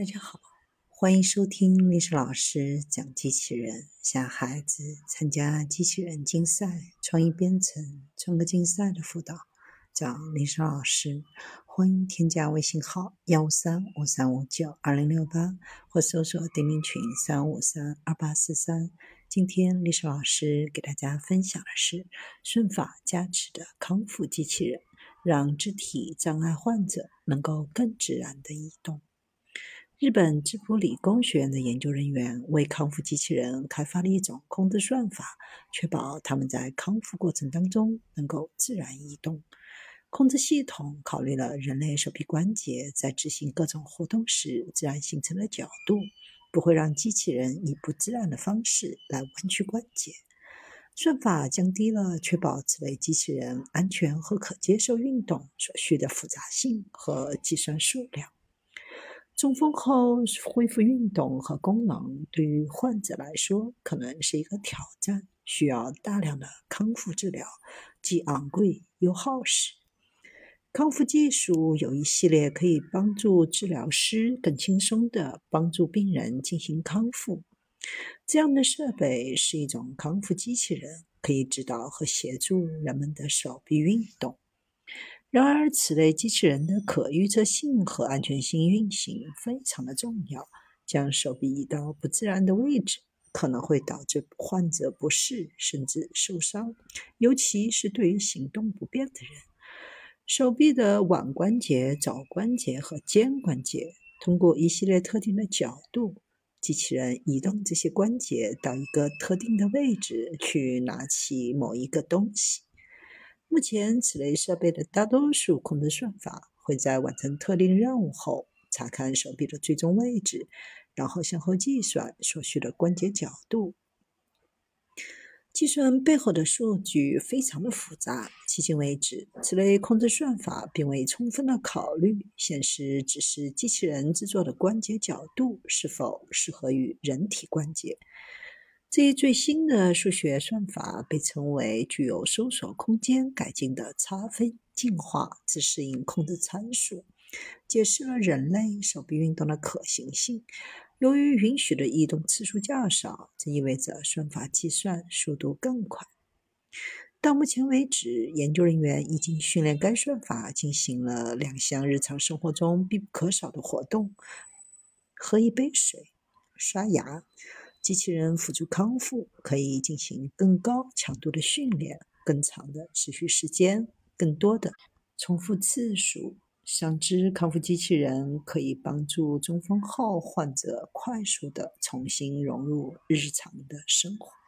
大家好，欢迎收听历史老师讲机器人。想孩子参加机器人竞赛、创意编程、创客竞赛的辅导，找历史老师。欢迎添加微信号幺三五三五九二零六八，或搜索钉钉群三五三二八四三。今天历史老师给大家分享的是顺法加持的康复机器人，让肢体障碍患者能够更自然的移动。日本芝浦理工学院的研究人员为康复机器人开发了一种控制算法，确保他们在康复过程当中能够自然移动。控制系统考虑了人类手臂关节在执行各种活动时自然形成的角度，不会让机器人以不自然的方式来弯曲关节。算法降低了确保此类机器人安全和可接受运动所需的复杂性和计算数量。中风后恢复运动和功能，对于患者来说可能是一个挑战，需要大量的康复治疗，既昂贵又耗时。康复技术有一系列可以帮助治疗师更轻松地帮助病人进行康复。这样的设备是一种康复机器人，可以指导和协助人们的手臂运动。然而，此类机器人的可预测性和安全性运行非常的重要。将手臂移到不自然的位置，可能会导致患者不适甚至受伤，尤其是对于行动不便的人。手臂的腕关节、肘关节和肩关节，通过一系列特定的角度，机器人移动这些关节到一个特定的位置去拿起某一个东西。目前，此类设备的大多数控制算法会在完成特定任务后查看手臂的最终位置，然后向后计算所需的关节角度。计算背后的数据非常的复杂。迄今为止，此类控制算法并未充分的考虑显示只是机器人制作的关节角度是否适合于人体关节。这一最新的数学算法被称为具有搜索空间改进的差分进化自适应控制参数，解释了人类手臂运动的可行性。由于允许的移动次数较少，这意味着算法计算速度更快。到目前为止，研究人员已经训练该算法进行了两项日常生活中必不可少的活动：喝一杯水、刷牙。机器人辅助康复，可以进行更高强度的训练、更长的持续时间、更多的重复次数。上肢康复机器人可以帮助中风后患者快速的重新融入日常的生活。